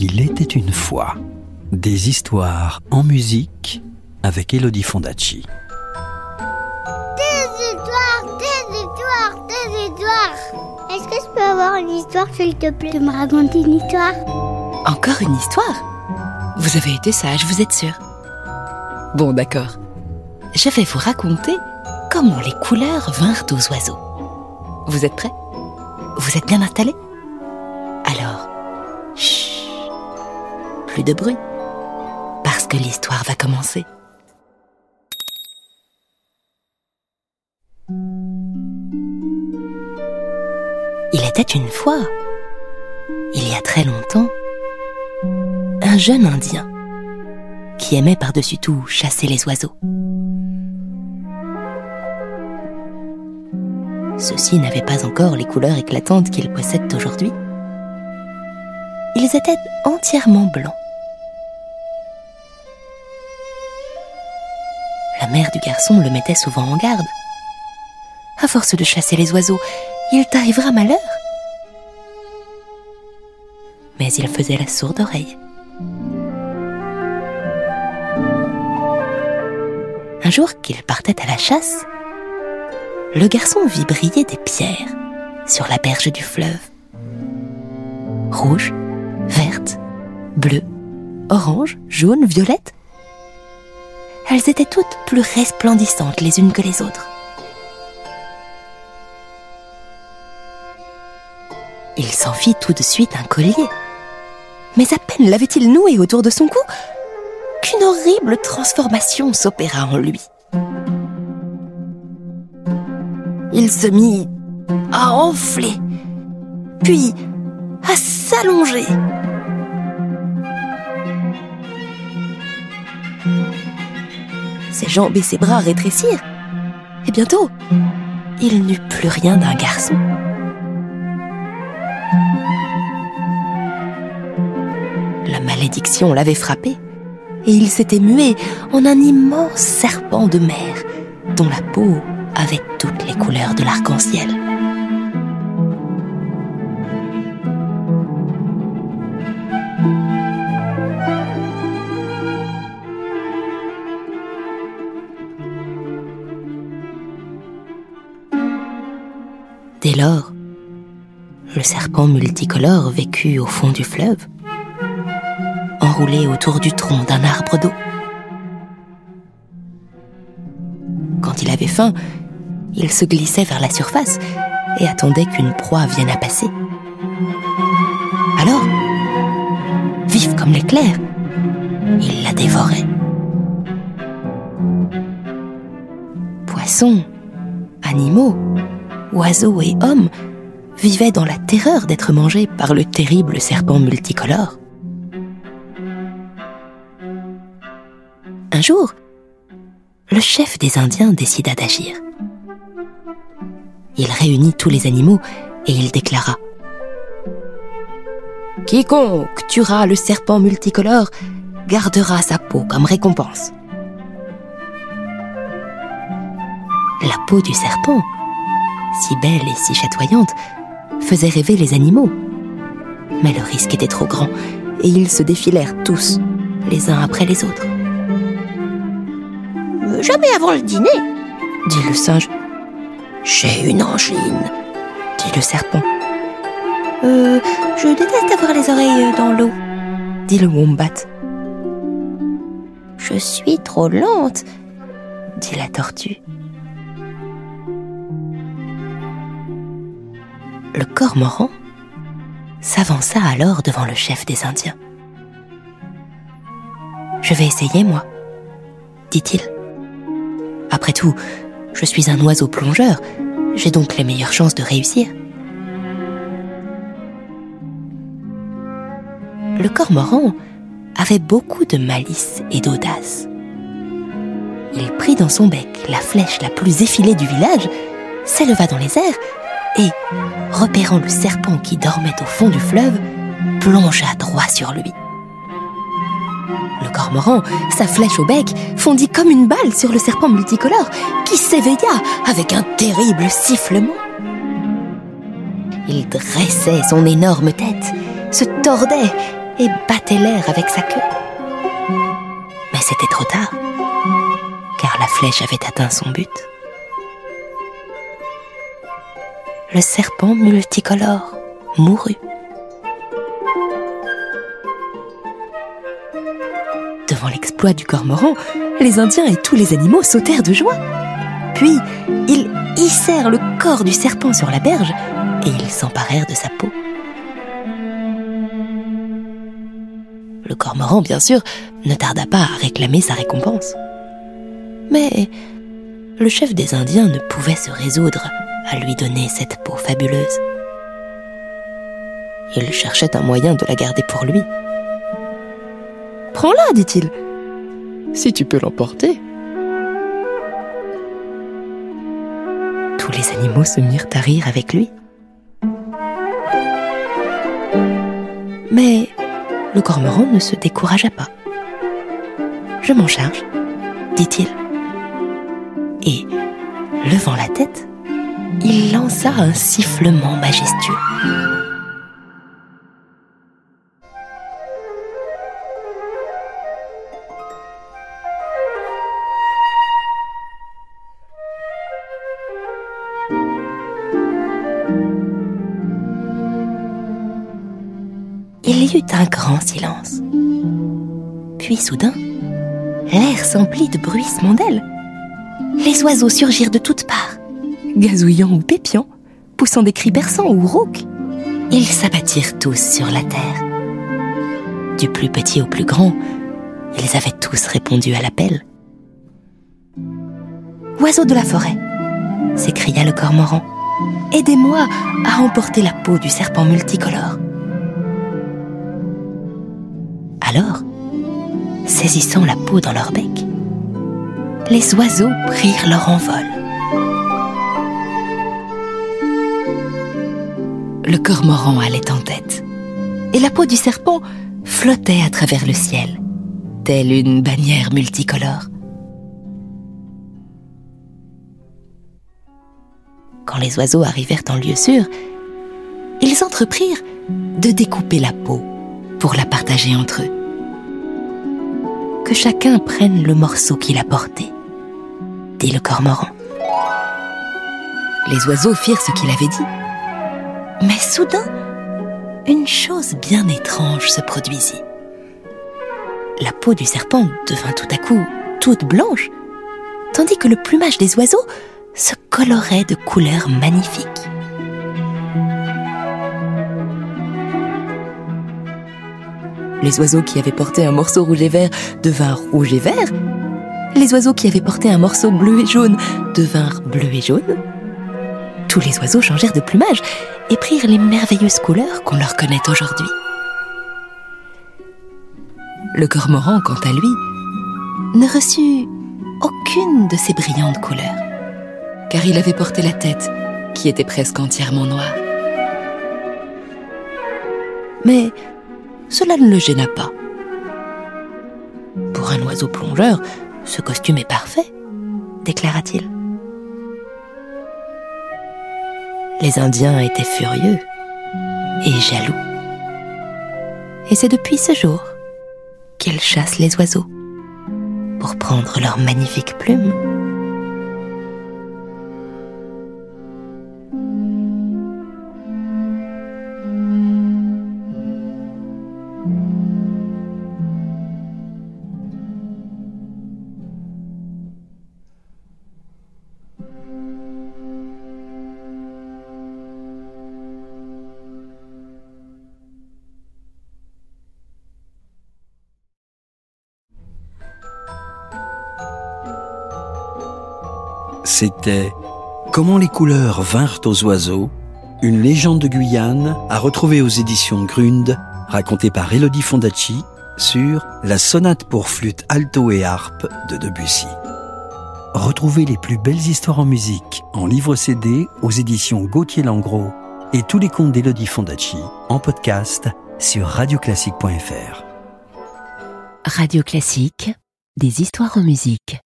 Il était une fois des histoires en musique avec Elodie Fondacci. Des histoires, des histoires, des histoires. Est-ce que je peux avoir une histoire, s'il te plaît, de me raconter une histoire? Encore une histoire? Vous avez été sage, vous êtes sûr Bon, d'accord. Je vais vous raconter comment les couleurs vinrent aux oiseaux. Vous êtes prêts? Vous êtes bien installés? Alors, de bruit, parce que l'histoire va commencer. Il était une fois, il y a très longtemps, un jeune Indien qui aimait par-dessus tout chasser les oiseaux. Ceux-ci n'avaient pas encore les couleurs éclatantes qu'ils possèdent aujourd'hui. Ils étaient entièrement blancs. Mère du garçon le mettait souvent en garde. À force de chasser les oiseaux, il t'arrivera malheur. Mais il faisait la sourde oreille. Un jour qu'il partait à la chasse, le garçon vit briller des pierres sur la berge du fleuve. Rouge, verte, bleu, orange, jaune, violette. Elles étaient toutes plus resplendissantes les unes que les autres. Il s'en fit tout de suite un collier. Mais à peine l'avait-il noué autour de son cou qu'une horrible transformation s'opéra en lui. Il se mit à enfler, puis à s'allonger. Ses jambes et ses bras rétrécirent, et bientôt, il n'eut plus rien d'un garçon. La malédiction l'avait frappé, et il s'était mué en un immense serpent de mer, dont la peau avait toutes les couleurs de l'arc-en-ciel. Le serpent multicolore vécut au fond du fleuve, enroulé autour du tronc d'un arbre d'eau. Quand il avait faim, il se glissait vers la surface et attendait qu'une proie vienne à passer. Alors, vif comme l'éclair, il la dévorait. Poissons, animaux, oiseaux et hommes vivaient dans la terreur d'être mangés par le terrible serpent multicolore. Un jour, le chef des Indiens décida d'agir. Il réunit tous les animaux et il déclara Quiconque tuera le serpent multicolore gardera sa peau comme récompense. La peau du serpent, si belle et si chatoyante, faisait rêver les animaux. Mais le risque était trop grand et ils se défilèrent tous, les uns après les autres. Jamais avant le dîner, dit le singe. J'ai une angine, dit le serpent. Euh, je déteste avoir les oreilles dans l'eau, dit le wombat. Je suis trop lente, dit la tortue. Le cormoran s'avança alors devant le chef des Indiens. Je vais essayer, moi, dit-il. Après tout, je suis un oiseau plongeur, j'ai donc les meilleures chances de réussir. Le cormoran avait beaucoup de malice et d'audace. Il prit dans son bec la flèche la plus effilée du village, s'éleva dans les airs et, repérant le serpent qui dormait au fond du fleuve, plongea droit sur lui. Le cormoran, sa flèche au bec, fondit comme une balle sur le serpent multicolore, qui s'éveilla avec un terrible sifflement. Il dressait son énorme tête, se tordait et battait l'air avec sa queue. Mais c'était trop tard, car la flèche avait atteint son but. Le serpent multicolore mourut. Devant l'exploit du cormoran, les Indiens et tous les animaux sautèrent de joie. Puis, ils hissèrent le corps du serpent sur la berge et ils s'emparèrent de sa peau. Le cormoran, bien sûr, ne tarda pas à réclamer sa récompense. Mais le chef des Indiens ne pouvait se résoudre à lui donner cette peau fabuleuse. Il cherchait un moyen de la garder pour lui. Prends-la, dit-il, si tu peux l'emporter. Tous les animaux se mirent à rire avec lui. Mais le cormoran ne se découragea pas. Je m'en charge, dit-il. Et, levant la tête, il lança un sifflement majestueux. Il y eut un grand silence. Puis soudain, l'air s'emplit de bruissements d'ailes. Les oiseaux surgirent de toutes parts, gazouillant ou pépiant, poussant des cris perçants ou rauques. Ils s'abattirent tous sur la terre. Du plus petit au plus grand, ils avaient tous répondu à l'appel. Oiseaux de la forêt, s'écria le cormoran, aidez-moi à emporter la peau du serpent multicolore. Alors, saisissant la peau dans leur bec, les oiseaux prirent leur envol. Le cormoran allait en tête, et la peau du serpent flottait à travers le ciel, telle une bannière multicolore. Quand les oiseaux arrivèrent en lieu sûr, ils entreprirent de découper la peau pour la partager entre eux. Que chacun prenne le morceau qu'il a porté, dit le cormoran. Les oiseaux firent ce qu'il avait dit. Mais soudain, une chose bien étrange se produisit. La peau du serpent devint tout à coup toute blanche, tandis que le plumage des oiseaux se colorait de couleurs magnifiques. Les oiseaux qui avaient porté un morceau rouge et vert devinrent rouge et vert. Les oiseaux qui avaient porté un morceau bleu et jaune devinrent bleu et jaune. Tous les oiseaux changèrent de plumage et prirent les merveilleuses couleurs qu'on leur connaît aujourd'hui. Le cormoran, quant à lui, ne reçut aucune de ces brillantes couleurs, car il avait porté la tête qui était presque entièrement noire. Mais cela ne le gêna pas. Pour un oiseau plongeur, ce costume est parfait, déclara-t-il. Les Indiens étaient furieux et jaloux. Et c'est depuis ce jour qu'ils chassent les oiseaux pour prendre leurs magnifiques plumes. C'était Comment les couleurs vinrent aux oiseaux, une légende de Guyane à retrouver aux éditions Grund, racontée par Elodie Fondacci sur La sonate pour flûte alto et harpe de Debussy. Retrouvez les plus belles histoires en musique en livre CD aux éditions Gauthier Langros et tous les contes d'Elodie Fondacci en podcast sur radioclassique.fr. Radio Classique, des histoires en musique.